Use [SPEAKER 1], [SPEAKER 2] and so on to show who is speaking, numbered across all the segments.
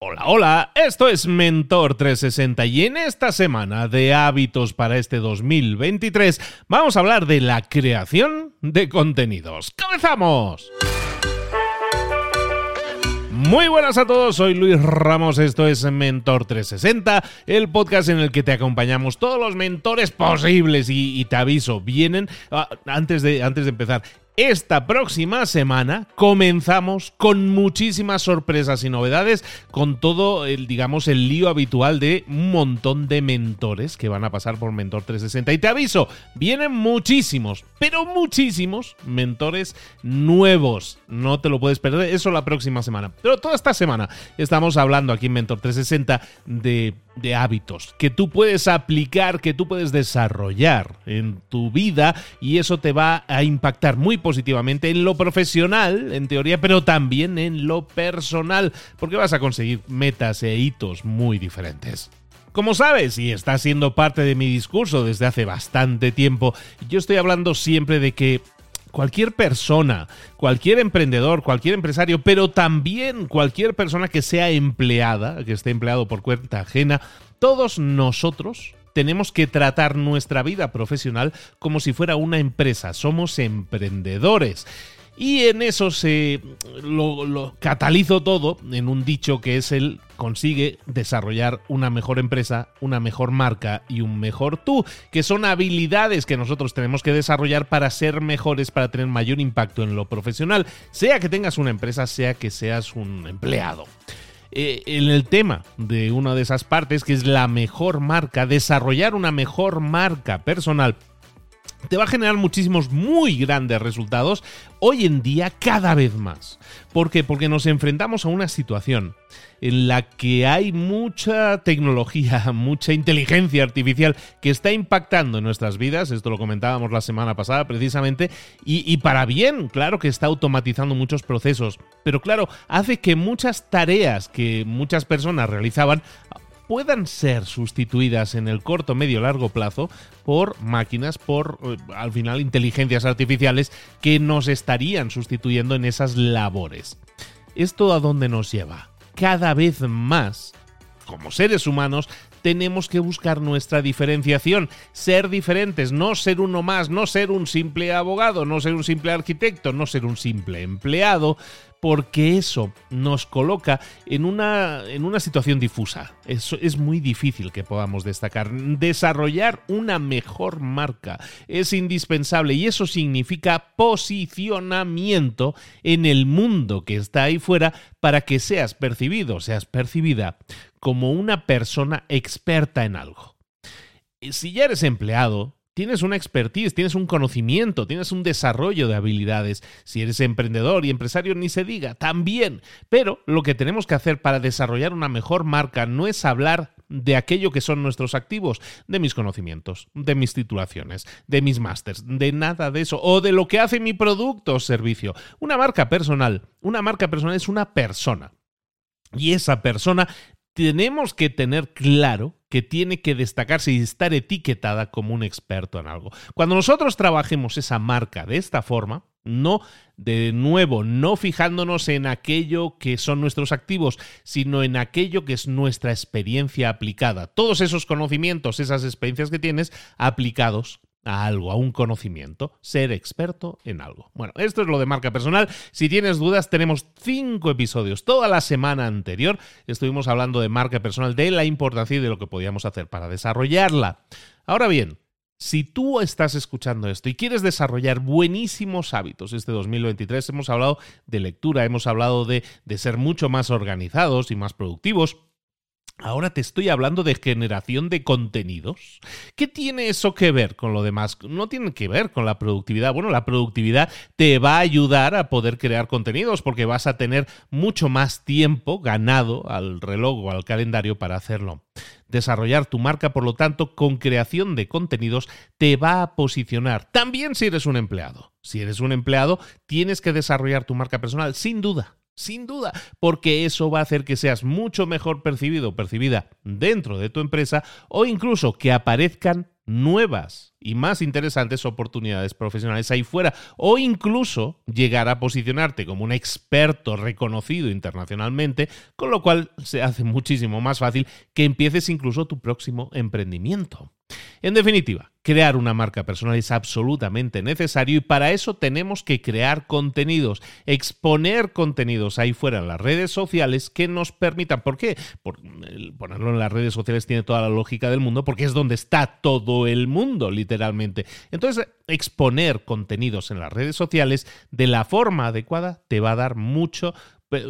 [SPEAKER 1] Hola, hola, esto es Mentor 360 y en esta semana de hábitos para este 2023 vamos a hablar de la creación de contenidos. ¡Comenzamos! Muy buenas a todos, soy Luis Ramos, esto es Mentor 360, el podcast en el que te acompañamos todos los mentores posibles y, te aviso, vienen, ah, antes, de, antes de empezar, esta próxima semana comenzamos con muchísimas sorpresas y novedades, con todo el, digamos, el lío habitual de un montón de mentores que van a pasar por Mentor 360. Y te aviso, vienen muchísimos, pero muchísimos mentores nuevos. No te lo puedes perder, eso la próxima semana. Pero toda esta semana estamos hablando aquí en Mentor 360 de de hábitos que tú puedes aplicar, que tú puedes desarrollar en tu vida y eso te va a impactar muy positivamente en lo profesional, en teoría, pero también en lo personal, porque vas a conseguir metas e hitos muy diferentes. Como sabes, y está siendo parte de mi discurso desde hace bastante tiempo, yo estoy hablando siempre de que cualquier persona, cualquier emprendedor, cualquier empresario, pero también cualquier persona que sea empleada, que esté empleado por cuenta ajena, todos nosotros tenemos que tratar nuestra vida profesional como si fuera una empresa. Somos emprendedores. Y en eso se lo, catalizo todo en un dicho que es el consigue desarrollar una mejor empresa, una mejor marca y un mejor tú, que son habilidades que nosotros tenemos que desarrollar para ser mejores, para tener mayor impacto en lo profesional, sea que tengas una empresa, sea que seas un empleado. Eh, en el tema de una de esas partes, que es la mejor marca, desarrollar una mejor marca personal te va a generar muchísimos muy grandes resultados hoy en día cada vez más. ¿Por qué? Porque nos enfrentamos a una situación en la que hay mucha tecnología, mucha inteligencia artificial que está impactando en nuestras vidas, esto lo comentábamos la semana pasada precisamente, y, y para bien, claro que está automatizando muchos procesos, pero claro, hace que muchas tareas que muchas personas realizaban puedan ser sustituidas en el corto, medio, largo plazo por máquinas, por eh, al final inteligencias artificiales que nos estarían sustituyendo en esas labores. ¿Esto a dónde nos lleva? Cada vez más como seres humanos tenemos que buscar nuestra diferenciación, ser diferentes, no ser uno más, no ser un simple abogado, no ser un simple arquitecto, no ser un simple empleado, porque eso nos coloca en una, en una situación difusa. Es, es muy difícil que podamos destacar. Desarrollar una mejor marca es indispensable y eso significa posicionamiento en el mundo que está ahí fuera para que seas percibido, seas percibida como una persona experta en algo. Si ya eres empleado, tienes una expertise, tienes un conocimiento, tienes un desarrollo de habilidades. Si eres emprendedor y empresario, ni se diga, también. Pero lo que tenemos que hacer para desarrollar una mejor marca no es hablar de aquello que son nuestros activos, de mis conocimientos, de mis titulaciones, de mis másters, de nada de eso, o de lo que hace mi producto o servicio. Una marca personal, una marca personal es una persona. Y esa persona tenemos que tener claro que tiene que destacarse y estar etiquetada como un experto en algo. Cuando nosotros trabajemos esa marca de esta forma, no de nuevo, no fijándonos en aquello que son nuestros activos, sino en aquello que es nuestra experiencia aplicada. Todos esos conocimientos, esas experiencias que tienes aplicados a algo, a un conocimiento, ser experto en algo. Bueno, esto es lo de marca personal. Si tienes dudas, tenemos cinco episodios. Toda la semana anterior estuvimos hablando de marca personal, de la importancia y de lo que podíamos hacer para desarrollarla. Ahora bien, si tú estás escuchando esto y quieres desarrollar buenísimos hábitos este 2023, hemos hablado de lectura, hemos hablado de, de ser mucho más organizados y más productivos, Ahora te estoy hablando de generación de contenidos. ¿Qué tiene eso que ver con lo demás? No tiene que ver con la productividad. Bueno, la productividad te va a ayudar a poder crear contenidos porque vas a tener mucho más tiempo ganado al reloj o al calendario para hacerlo. Desarrollar tu marca, por lo tanto, con creación de contenidos te va a posicionar. También si eres un empleado. Si eres un empleado, tienes que desarrollar tu marca personal, sin duda sin duda, porque eso va a hacer que seas mucho mejor percibido o percibida dentro de tu empresa o incluso que aparezcan nuevas y más interesantes oportunidades profesionales ahí fuera o incluso llegar a posicionarte como un experto reconocido internacionalmente, con lo cual se hace muchísimo más fácil que empieces incluso tu próximo emprendimiento. En definitiva, crear una marca personal es absolutamente necesario y para eso tenemos que crear contenidos, exponer contenidos ahí fuera en las redes sociales que nos permitan, ¿por qué? Por, ponerlo en las redes sociales tiene toda la lógica del mundo porque es donde está todo el mundo, literalmente. Entonces, exponer contenidos en las redes sociales de la forma adecuada te va a dar mucho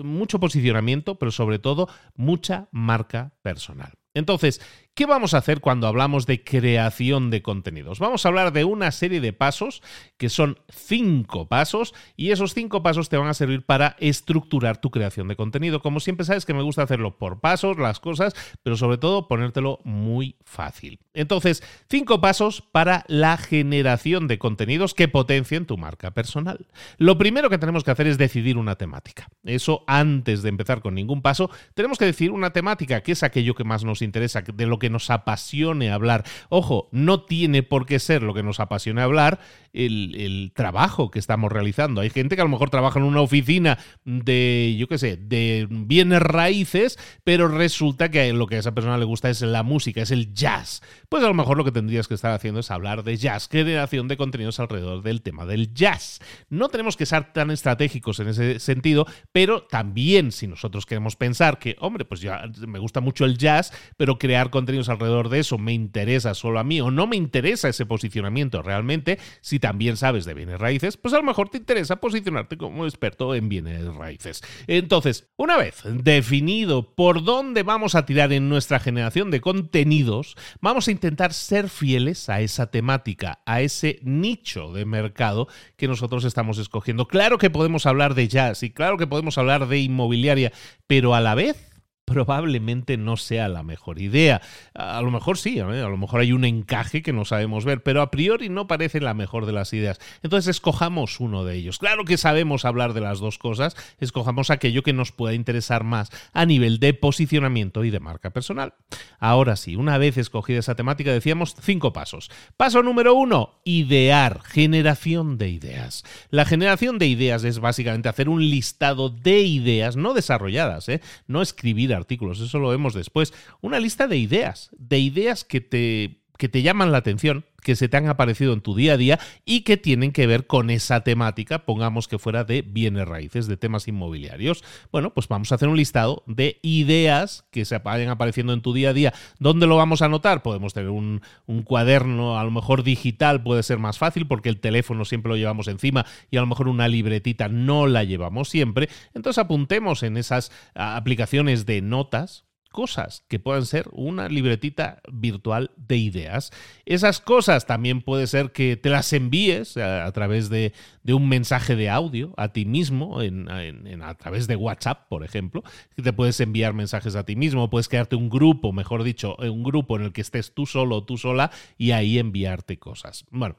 [SPEAKER 1] mucho posicionamiento, pero sobre todo mucha marca personal. Entonces, ¿qué vamos a hacer cuando hablamos de creación de contenidos? Vamos a hablar de una serie de pasos que son cinco pasos y esos cinco pasos te van a servir para estructurar tu creación de contenido. Como siempre sabes que me gusta hacerlo por pasos, las cosas, pero sobre todo ponértelo muy fácil. Entonces, cinco pasos para la generación de contenidos que potencien tu marca personal. Lo primero que tenemos que hacer es decidir una temática. Eso antes de empezar con ningún paso, tenemos que decidir una temática que es aquello que más nos interesa, de lo que nos apasione hablar. Ojo, no tiene por qué ser lo que nos apasione hablar el, trabajo que estamos realizando. Hay gente que a lo mejor trabaja en una oficina de, yo qué sé, de bienes raíces, pero resulta que lo que a esa persona le gusta es la música, es el jazz. Pues a lo mejor lo que tendrías que estar haciendo es hablar de jazz, generación de contenidos alrededor del tema del jazz. No tenemos que ser tan estratégicos en ese sentido, pero también si nosotros queremos pensar que, hombre, pues ya me gusta mucho el jazz, pero crear alrededor de eso me interesa solo a mí o no me interesa ese posicionamiento realmente, si también sabes de bienes raíces, pues a lo mejor te interesa posicionarte como experto en bienes raíces. Entonces, una vez definido por dónde vamos a tirar en nuestra generación de contenidos, vamos a intentar ser fieles a esa temática, a ese nicho de mercado que nosotros estamos escogiendo. Claro que podemos hablar de jazz y claro que podemos hablar de inmobiliaria, pero a la vez probablemente no sea la mejor idea. A lo mejor sí, a lo mejor hay un encaje que no sabemos ver, pero a priori no parece la mejor de las ideas. Entonces escojamos uno de ellos. Claro que sabemos hablar de las dos cosas, escojamos aquello que nos pueda interesar más a nivel de posicionamiento y de marca personal. Ahora sí, una vez escogida esa temática, decíamos cinco pasos. Paso número uno, idear, generación de ideas. La generación de ideas es básicamente hacer un listado de ideas no desarrolladas, ¿eh? no escribir artículos, eso lo vemos después. Una lista de ideas, de ideas que te, que te llaman la atención, que se te han aparecido en tu día a día y que tienen que ver con esa temática, pongamos que fuera de bienes raíces, de temas inmobiliarios. Bueno, pues vamos a hacer un listado de ideas que se vayan apareciendo en tu día a día. ¿Dónde lo vamos a anotar? Podemos tener un, un, cuaderno, a lo mejor digital puede ser más fácil porque el teléfono siempre lo llevamos encima y a lo mejor una libretita no la llevamos siempre. Entonces apuntemos en esas aplicaciones de notas, cosas que puedan ser una libretita virtual de ideas. Esas cosas también puede ser que te las envíes a, través de, un mensaje de audio a ti mismo, en, a través de WhatsApp, por ejemplo, te puedes enviar mensajes a ti mismo, puedes crearte un grupo, mejor dicho, un grupo en el que estés tú solo o tú sola y ahí enviarte cosas. Bueno,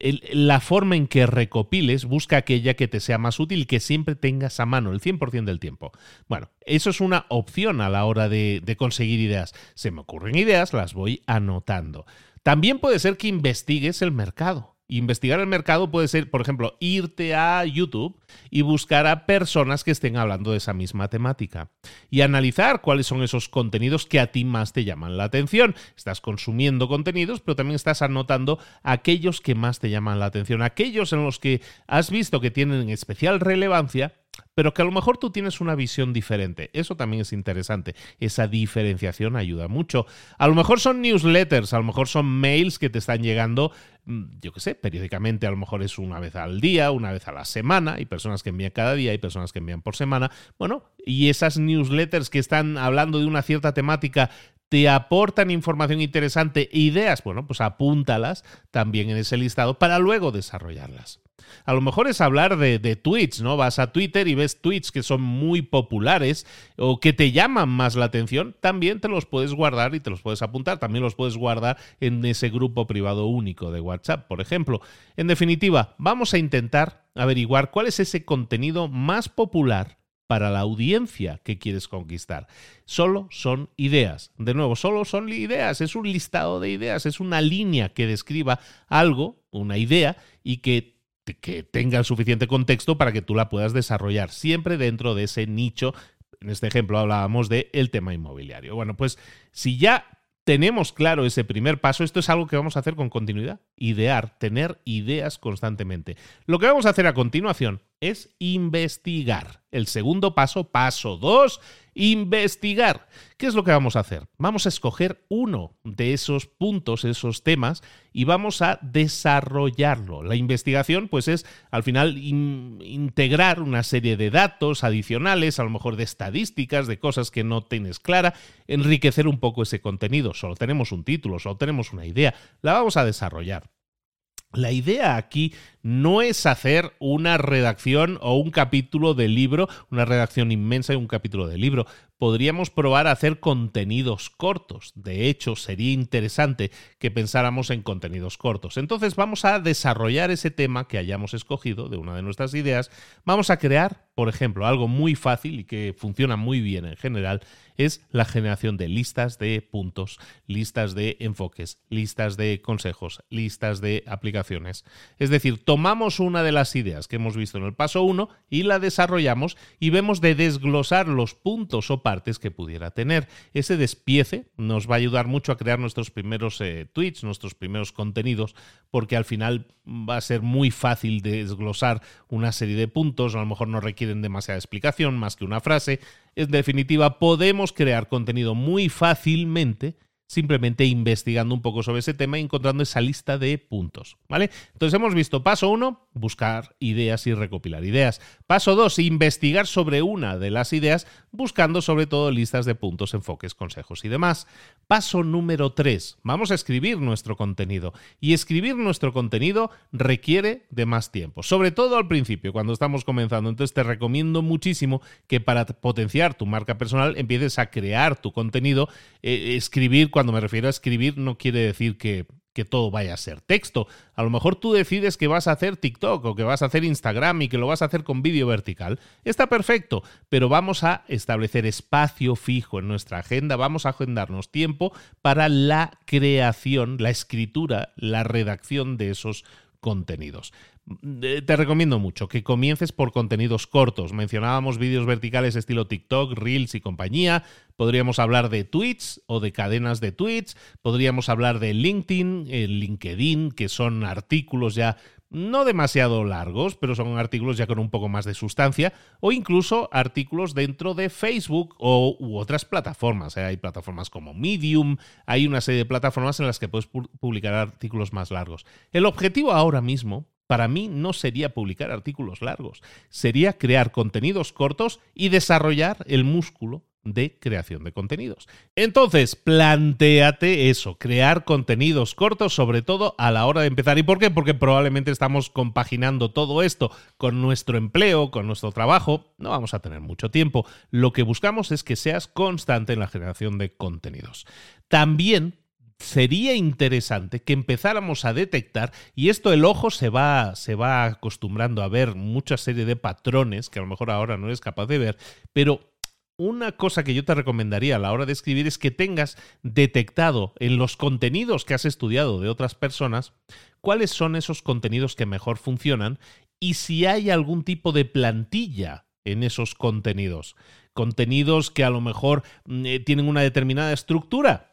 [SPEAKER 1] la forma en que recopiles, busca aquella que te sea más útil que siempre tengas a mano el 100% del tiempo. Bueno, eso es una opción a la hora de, de conseguir ideas. Se me ocurren ideas, las voy anotando. También puede ser que investigues el mercado. Investigar el mercado puede ser, por ejemplo, irte a YouTube y buscar a personas que estén hablando de esa misma temática y analizar cuáles son esos contenidos que a ti más te llaman la atención. Estás consumiendo contenidos, pero también estás anotando aquellos que más te llaman la atención, aquellos en los que has visto que tienen especial relevancia pero que a lo mejor tú tienes una visión diferente. Eso también es interesante. Esa diferenciación ayuda mucho. A lo mejor son newsletters, a lo mejor son mails que te están llegando, mm, yo qué sé, periódicamente, a lo mejor es una vez al día, una vez a la semana. Hay personas que envían cada día, hay personas que envían por semana. Bueno, y esas newsletters que están hablando de una cierta temática te aportan información interesante ideas, bueno, pues apúntalas también en ese listado para luego desarrollarlas. A lo mejor es hablar de, tweets, ¿no? Vas a Twitter y ves tweets que son muy populares o que te llaman más la atención, también te los puedes guardar y te los puedes apuntar. También los puedes guardar en ese grupo privado único de WhatsApp, por ejemplo. En definitiva, vamos a intentar averiguar cuál es ese contenido más popular para la audiencia que quieres conquistar. Solo son ideas. De nuevo, solo son ideas. Es un listado de ideas. Es una línea que describa algo, una idea, y que, que tenga suficiente contexto para que tú la puedas desarrollar. Siempre dentro de ese nicho. En este ejemplo hablábamos de el tema inmobiliario. Bueno, pues si ya tenemos claro ese primer paso, esto es algo que vamos a hacer con continuidad. Idear, tener ideas constantemente. Lo que vamos a hacer a continuación es investigar. El segundo paso, paso dos, investigar. ¿Qué es lo que vamos a hacer? Vamos a escoger uno de esos puntos, esos temas, y vamos a desarrollarlo. La investigación, pues es al final integrar una serie de datos adicionales, a lo mejor de estadísticas, de cosas que no tienes clara, enriquecer un poco ese contenido. Solo tenemos un título, solo tenemos una idea, la vamos a desarrollar. La idea aquí no es hacer una redacción o un capítulo de libro, una redacción inmensa y un capítulo de libro. Podríamos probar a hacer contenidos cortos. De hecho, sería interesante que pensáramos en contenidos cortos. Entonces vamos a desarrollar ese tema que hayamos escogido de una de nuestras ideas. Vamos a crear, por ejemplo, algo muy fácil y que funciona muy bien en general, es la generación de listas de puntos, listas de enfoques, listas de consejos, listas de aplicaciones. Es decir, tomamos una de las ideas que hemos visto en el paso 1 y la desarrollamos y vemos de desglosar los puntos o partes que pudiera tener. Ese despiece nos va a ayudar mucho a crear nuestros primeros eh, tweets, nuestros primeros contenidos, porque al final va a ser muy fácil desglosar una serie de puntos, a lo mejor no requieren demasiada explicación, más que una frase. En definitiva, podemos crear contenido muy fácilmente simplemente investigando un poco sobre ese tema y encontrando esa lista de puntos, ¿vale? Entonces hemos visto paso uno, buscar ideas y recopilar ideas. Paso dos, investigar sobre una de las ideas, buscando sobre todo listas de puntos, enfoques, consejos y demás. Paso número tres, vamos a escribir nuestro contenido. Y escribir nuestro contenido requiere de más tiempo, sobre todo al principio, cuando estamos comenzando. Entonces te recomiendo muchísimo que para potenciar tu marca personal empieces a crear tu contenido, eh, escribir cuando me refiero a escribir no quiere decir que, que todo vaya a ser texto. A lo mejor tú decides que vas a hacer TikTok o que vas a hacer Instagram y que lo vas a hacer con vídeo vertical. Está perfecto, pero vamos a establecer espacio fijo en nuestra agenda, vamos a agendarnos tiempo para la creación, la escritura, la redacción de esos contenidos. Te recomiendo mucho que comiences por contenidos cortos. Mencionábamos vídeos verticales estilo TikTok, Reels y compañía. Podríamos hablar de tweets o de cadenas de tweets. Podríamos hablar de LinkedIn, el LinkedIn, que son artículos ya no demasiado largos, pero son artículos ya con un poco más de sustancia, o incluso artículos dentro de Facebook o u otras plataformas. ¿eh? Hay plataformas como Medium, hay una serie de plataformas en las que puedes publicar artículos más largos. El objetivo ahora mismo para mí no sería publicar artículos largos, sería crear contenidos cortos y desarrollar el músculo de creación de contenidos. Entonces, planteate eso, crear contenidos cortos, sobre todo a la hora de empezar. ¿Y por qué? Porque probablemente estamos compaginando todo esto con nuestro empleo, con nuestro trabajo. No vamos a tener mucho tiempo. Lo que buscamos es que seas constante en la generación de contenidos. También sería interesante que empezáramos a detectar, y esto el ojo se va, se va acostumbrando a ver mucha serie de patrones que a lo mejor ahora no eres capaz de ver, pero una cosa que yo te recomendaría a la hora de escribir es que tengas detectado en los contenidos que has estudiado de otras personas cuáles son esos contenidos que mejor funcionan y si hay algún tipo de plantilla en esos contenidos. Contenidos que a lo mejor mm, eh, tienen una determinada estructura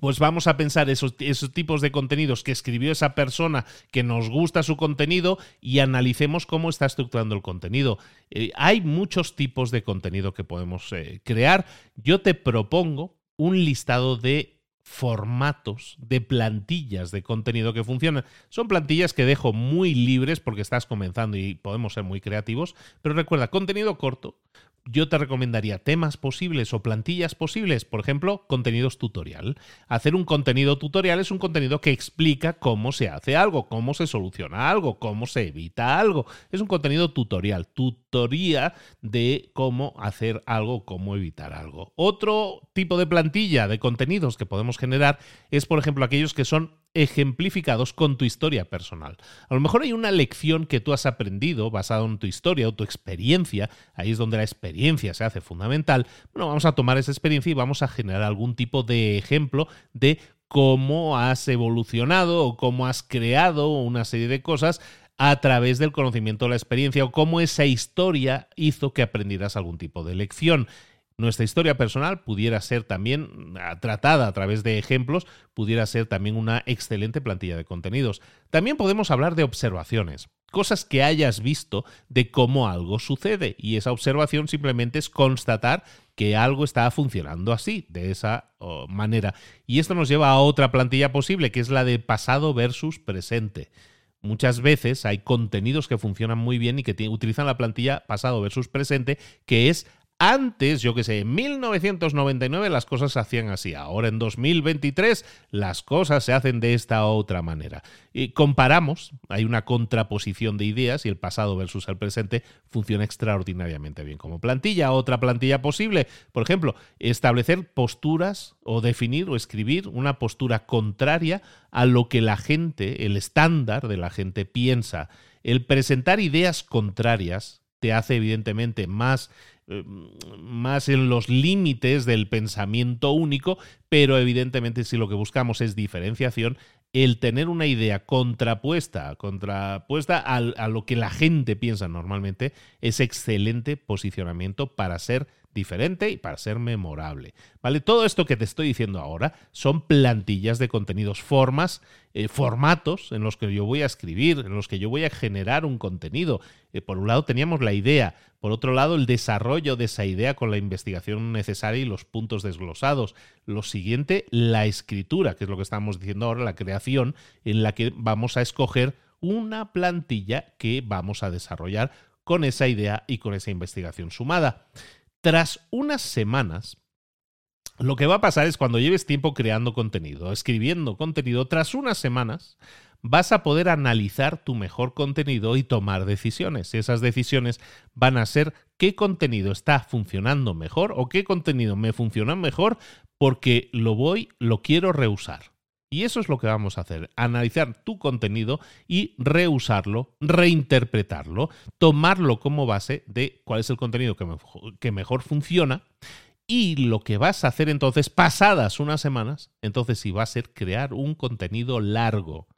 [SPEAKER 1] pues vamos a pensar esos, tipos de contenidos que escribió esa persona que nos gusta su contenido y analicemos cómo está estructurando el contenido. Eh, hay muchos tipos de contenido que podemos eh, crear. Yo te propongo un listado de formatos de plantillas de contenido que funcionan. Son plantillas que dejo muy libres porque estás comenzando y podemos ser muy creativos, pero recuerda, contenido corto, yo te recomendaría temas posibles o plantillas posibles, por ejemplo, contenidos tutorial. Hacer un contenido tutorial es un contenido que explica cómo se hace algo, cómo se soluciona algo, cómo se evita algo. Es un contenido tutorial, tutoría de cómo hacer algo, cómo evitar algo. Otro tipo de plantilla de contenidos que podemos generar es, por ejemplo, aquellos que son ejemplificados con tu historia personal. A lo mejor hay una lección que tú has aprendido basada en tu historia o tu experiencia, ahí es donde la experiencia se hace fundamental. Bueno, vamos a tomar esa experiencia y vamos a generar algún tipo de ejemplo de cómo has evolucionado o cómo has creado una serie de cosas a través del conocimiento o la experiencia o cómo esa historia hizo que aprendieras algún tipo de lección. Nuestra historia personal pudiera ser también ah, tratada a través de ejemplos, pudiera ser también una excelente plantilla de contenidos. También podemos hablar de observaciones, cosas que hayas visto de cómo algo sucede y esa observación simplemente es constatar que algo está funcionando así, de esa manera. Y esto nos lleva a otra plantilla posible, que es la de pasado versus presente. Muchas veces hay contenidos que funcionan muy bien y que utilizan la plantilla pasado versus presente, que es antes, yo que sé, en 1999 las cosas se hacían así. Ahora en 2023 las cosas se hacen de esta otra manera. Y comparamos, hay una contraposición de ideas y el pasado versus el presente funciona extraordinariamente bien como plantilla. Otra plantilla posible, por ejemplo, establecer posturas o definir o escribir una postura contraria a lo que la gente, el estándar de la gente piensa. El presentar ideas contrarias te hace evidentemente más más en los límites del pensamiento único, pero evidentemente si lo que buscamos es diferenciación, el tener una idea contrapuesta, contrapuesta a, a lo que la gente piensa normalmente, es excelente posicionamiento para ser diferente y para ser memorable. ¿Vale? Todo esto que te estoy diciendo ahora son plantillas de contenidos, formas, eh, formatos en los que yo voy a escribir, en los que yo voy a generar un contenido. Eh, por un lado teníamos la idea, por otro lado el desarrollo de esa idea con la investigación necesaria y los puntos desglosados. Lo siguiente, la escritura, que es lo que estamos diciendo ahora, la creación, en la que vamos a escoger una plantilla que vamos a desarrollar con esa idea y con esa investigación sumada. Tras unas semanas, lo que va a pasar es cuando lleves tiempo creando contenido, escribiendo contenido, tras unas semanas vas a poder analizar tu mejor contenido y tomar decisiones. Esas decisiones van a ser qué contenido está funcionando mejor o qué contenido me funciona mejor porque lo voy, lo quiero reusar. Y eso es lo que vamos a hacer, analizar tu contenido y reusarlo, reinterpretarlo, tomarlo como base de cuál es el contenido que, mejor funciona y lo que vas a hacer entonces, pasadas unas semanas, entonces sí va a ser crear un contenido largo.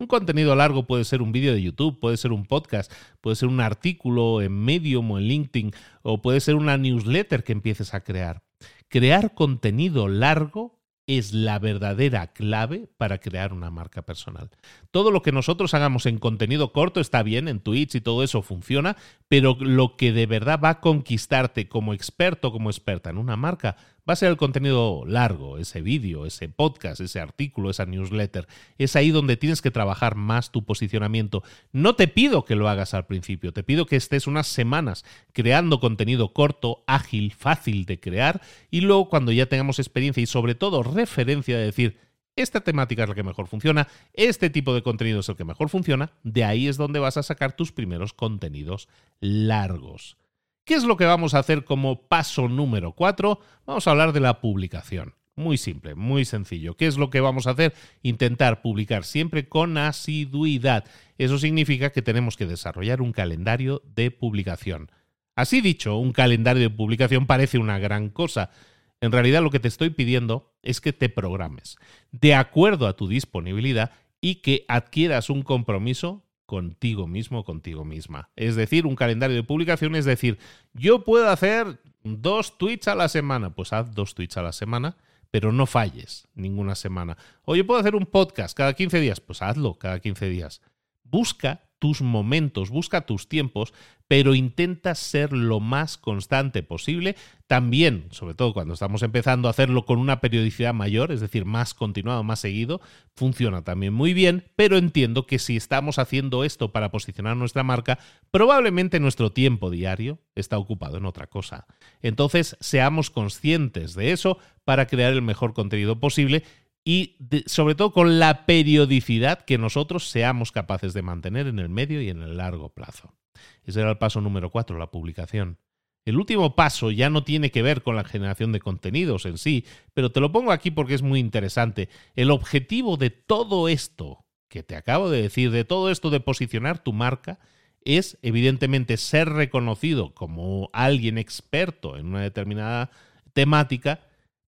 [SPEAKER 1] Un contenido largo puede ser un vídeo de YouTube, puede ser un podcast, puede ser un artículo en Medium o en LinkedIn, o puede ser una newsletter que empieces a crear. Crear contenido largo es la verdadera clave para crear una marca personal. Todo lo que nosotros hagamos en contenido corto está bien, en Twitch y todo eso funciona, pero lo que de verdad va a conquistarte como experto, como experta en una marca, va a ser el contenido largo, ese vídeo, ese podcast, ese artículo, esa newsletter. Es ahí donde tienes que trabajar más tu posicionamiento. No te pido que lo hagas al principio, te pido que estés unas semanas creando contenido corto, ágil, fácil de crear y luego cuando ya tengamos experiencia y sobre todo referencia de decir, esta temática es la que mejor funciona, este tipo de contenido es el que mejor funciona, de ahí es donde vas a sacar tus primeros contenidos largos. ¿Qué es lo que vamos a hacer como paso número 4? Vamos a hablar de la publicación. Muy simple, muy sencillo. ¿Qué es lo que vamos a hacer? Intentar publicar siempre con asiduidad. Eso significa que tenemos que desarrollar un calendario de publicación. Así dicho, un calendario de publicación parece una gran cosa. En realidad lo que te estoy pidiendo es que te programes de acuerdo a tu disponibilidad y que adquieras un compromiso contigo mismo, contigo misma. Es decir, un calendario de publicación, es decir, yo puedo hacer dos tweets a la semana, pues haz dos tweets a la semana, pero no falles ninguna semana. O yo puedo hacer un podcast cada 15 días, pues hazlo cada 15 días. Busca tus momentos, busca tus tiempos, pero intenta ser lo más constante posible. También, sobre todo cuando estamos empezando a hacerlo con una periodicidad mayor, es decir, más continuado, más seguido, funciona también muy bien, pero entiendo que si estamos haciendo esto para posicionar nuestra marca, probablemente nuestro tiempo diario está ocupado en otra cosa. Entonces, seamos conscientes de eso para crear el mejor contenido posible y sobre todo con la periodicidad que nosotros seamos capaces de mantener en el medio y en el largo plazo. Ese era el paso número cuatro, la publicación. El último paso ya no tiene que ver con la generación de contenidos en sí, pero te lo pongo aquí porque es muy interesante. El objetivo de todo esto que te acabo de decir, de todo esto de posicionar tu marca, es evidentemente ser reconocido como alguien experto en una determinada temática,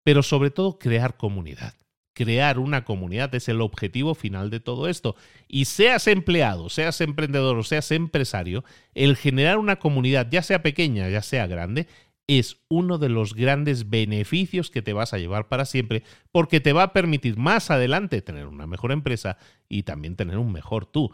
[SPEAKER 1] pero sobre todo crear comunidad. Crear una comunidad es el objetivo final de todo esto. Y seas empleado, seas emprendedor o seas empresario, el generar una comunidad, ya sea pequeña, ya sea grande, es uno de los grandes beneficios que te vas a llevar para siempre, porque te va a permitir más adelante tener una mejor empresa y también tener un mejor tú.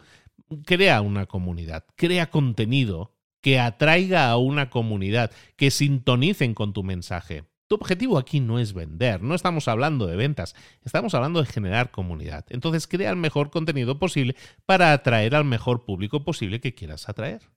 [SPEAKER 1] Crea una comunidad, crea contenido que atraiga a una comunidad, que sintonicen con tu mensaje. Tu objetivo aquí no es vender, no estamos hablando de ventas, estamos hablando de generar comunidad. Entonces crea el mejor contenido posible para atraer al mejor público posible que quieras atraer.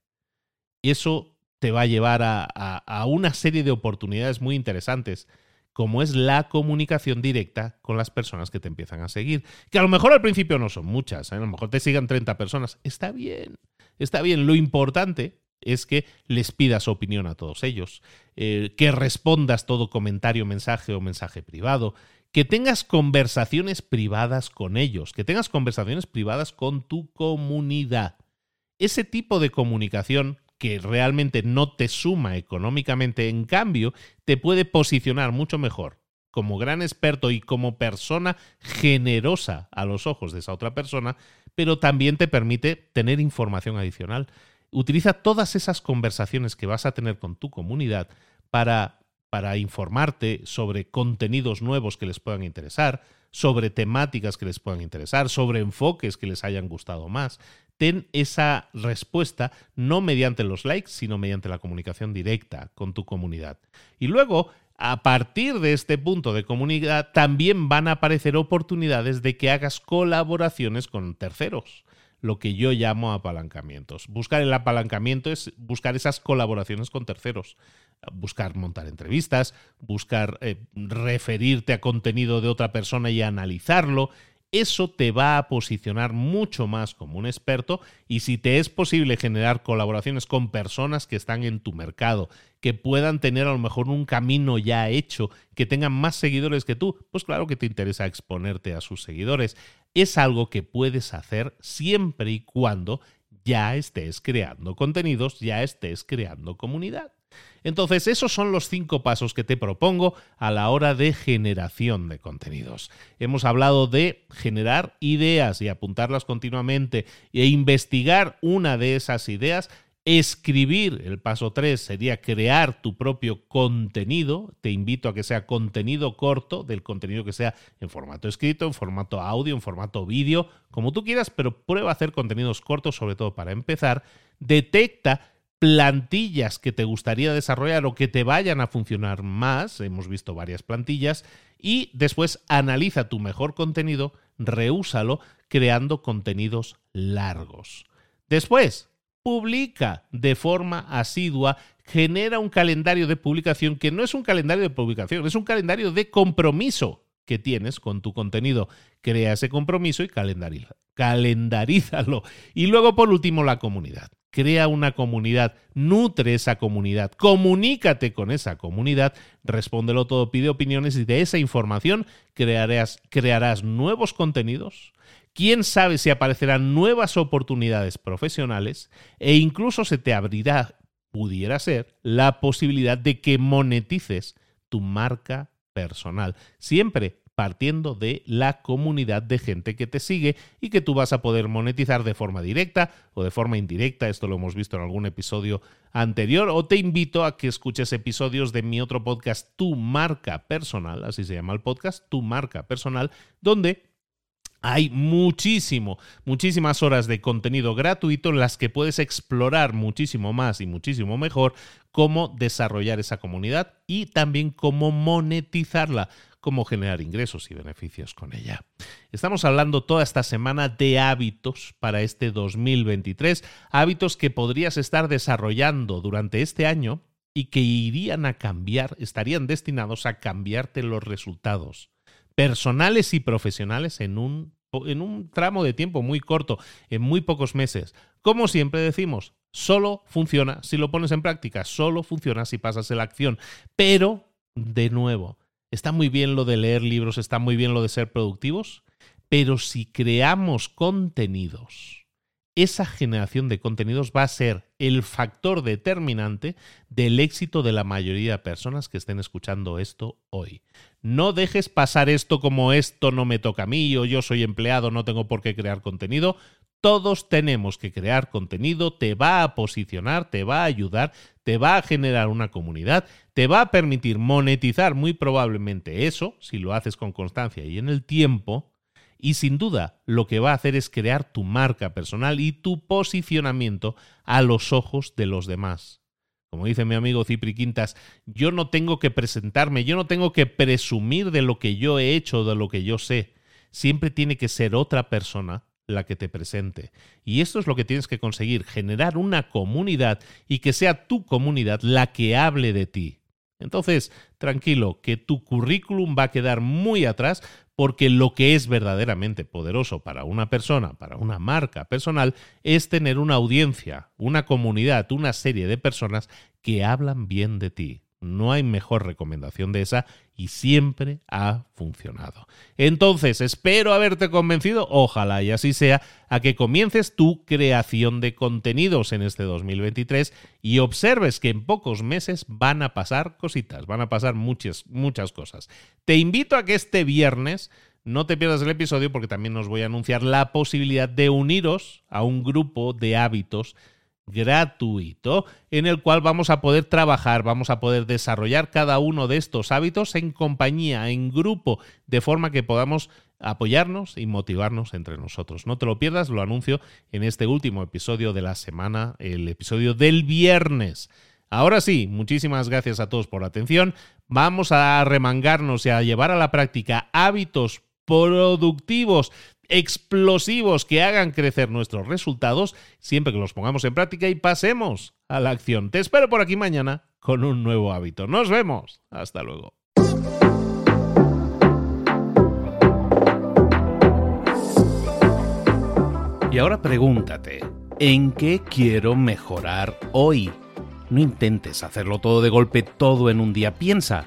[SPEAKER 1] Eso te va a llevar a, una serie de oportunidades muy interesantes, como es la comunicación directa con las personas que te empiezan a seguir. Que a lo mejor al principio no son muchas, ¿eh? a lo mejor te sigan 30 personas. Está bien, está bien. Lo importante es que les pidas opinión a todos ellos, eh, que respondas todo comentario, mensaje o mensaje privado, que tengas conversaciones privadas con ellos, que tengas conversaciones privadas con tu comunidad. Ese tipo de comunicación que realmente no te suma económicamente, en cambio, te puede posicionar mucho mejor como gran experto y como persona generosa a los ojos de esa otra persona, pero también te permite tener información adicional. Utiliza todas esas conversaciones que vas a tener con tu comunidad para, para informarte sobre contenidos nuevos que les puedan interesar, sobre temáticas que les puedan interesar, sobre enfoques que les hayan gustado más. Ten esa respuesta no mediante los likes, sino mediante la comunicación directa con tu comunidad. Y luego, a partir de este punto de comunidad, también van a aparecer oportunidades de que hagas colaboraciones con terceros lo que yo llamo apalancamientos. Buscar el apalancamiento es buscar esas colaboraciones con terceros, buscar montar entrevistas, buscar eh, referirte a contenido de otra persona y analizarlo eso te va a posicionar mucho más como un experto y si te es posible generar colaboraciones con personas que están en tu mercado, que puedan tener a lo mejor un camino ya hecho, que tengan más seguidores que tú, pues claro que te interesa exponerte a sus seguidores. Es algo que puedes hacer siempre y cuando ya estés creando contenidos, ya estés creando comunidad. Entonces, esos son los cinco pasos que te propongo a la hora de generación de contenidos. Hemos hablado de generar ideas y apuntarlas continuamente e investigar una de esas ideas escribir, el paso 3 sería crear tu propio contenido. Te invito a que sea contenido corto, del contenido que sea en formato escrito, en formato audio, en formato vídeo, como tú quieras, pero prueba a hacer contenidos cortos, sobre todo para empezar. Detecta plantillas que te gustaría desarrollar o que te vayan a funcionar más, hemos visto varias plantillas, y después analiza tu mejor contenido, reúsalo creando contenidos largos. Después, publica de forma asidua, genera un calendario de publicación que no es un calendario de publicación, es un calendario de compromiso que tienes con tu contenido. Crea ese compromiso y calendarízalo. Y luego, por último, la comunidad crea una comunidad, nutre esa comunidad, comunícate con esa comunidad, respóndelo todo, pide opiniones y de esa información crearás, crearás nuevos contenidos. Quién sabe si aparecerán nuevas oportunidades profesionales e incluso se te abrirá, pudiera ser, la posibilidad de que monetices tu marca personal. Siempre partiendo de la comunidad de gente que te sigue y que tú vas a poder monetizar de forma directa o de forma indirecta. Esto lo hemos visto en algún episodio anterior. O te invito a que escuches episodios de mi otro podcast, Tu Marca Personal, así se llama el podcast, Tu Marca Personal, donde hay muchísimo, muchísimas horas de contenido gratuito en las que puedes explorar muchísimo más y muchísimo mejor cómo desarrollar esa comunidad y también cómo monetizarla cómo generar ingresos y beneficios con ella. Estamos hablando toda esta semana de hábitos para este 2023, hábitos que podrías estar desarrollando durante este año y que irían a cambiar, estarían destinados a cambiarte los resultados personales y profesionales en un, en un tramo de tiempo muy corto, en muy pocos meses. Como siempre decimos, Solo funciona si lo pones en práctica, solo funciona si pasas en la acción. Pero, de nuevo, está muy bien lo de leer libros, está muy bien lo de ser productivos, pero si creamos contenidos, esa generación de contenidos va a ser el factor determinante del éxito de la mayoría de personas que estén escuchando esto hoy. No dejes pasar esto como esto no me toca a mí o yo soy empleado, no tengo por qué crear contenido. Todos tenemos que crear contenido, te va a posicionar, te va a ayudar, te va a generar una comunidad, te va a permitir monetizar muy probablemente eso, si lo haces con constancia y en el tiempo, y sin duda lo que va a hacer es crear tu marca personal y tu posicionamiento a los ojos de los demás. Como dice mi amigo Cipri Quintas, yo no tengo que presentarme, yo no tengo que presumir de lo que yo he hecho, de lo que yo sé. Siempre tiene que ser otra persona la que te presente. Y esto es lo que tienes que conseguir, generar una comunidad y que sea tu comunidad la que hable de ti. Entonces, tranquilo, que tu currículum va a quedar muy atrás porque lo que es verdaderamente poderoso para una persona, para una marca personal, es tener una audiencia, una comunidad, una serie de personas que hablan bien de ti. No hay mejor recomendación de esa y siempre ha funcionado. Entonces, espero haberte convencido, ojalá y así sea, a que comiences tu creación de contenidos en este 2023 y observes que en pocos meses van a pasar cositas, van a pasar muchas, muchas cosas. Te invito a que este viernes no te pierdas el episodio porque también os voy a anunciar la posibilidad de uniros a un grupo de hábitos gratuito en el cual vamos a poder trabajar, vamos a poder desarrollar cada uno de estos hábitos en compañía, en grupo, de forma que podamos apoyarnos y motivarnos entre nosotros. No te lo pierdas, lo anuncio en este último episodio de la semana, el episodio del viernes. Ahora sí, muchísimas gracias a todos por la atención. Vamos a remangarnos y a llevar a la práctica hábitos productivos explosivos que hagan crecer nuestros resultados siempre que los pongamos en práctica y pasemos a la acción. Te espero por aquí mañana con un nuevo hábito. Nos vemos. Hasta luego. Y ahora pregúntate, ¿en qué quiero mejorar hoy? No intentes hacerlo todo de golpe, todo en un día. Piensa.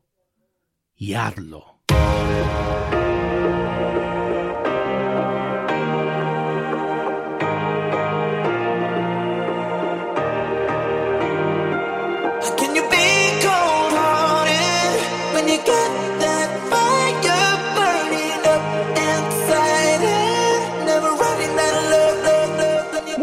[SPEAKER 1] y hazlo.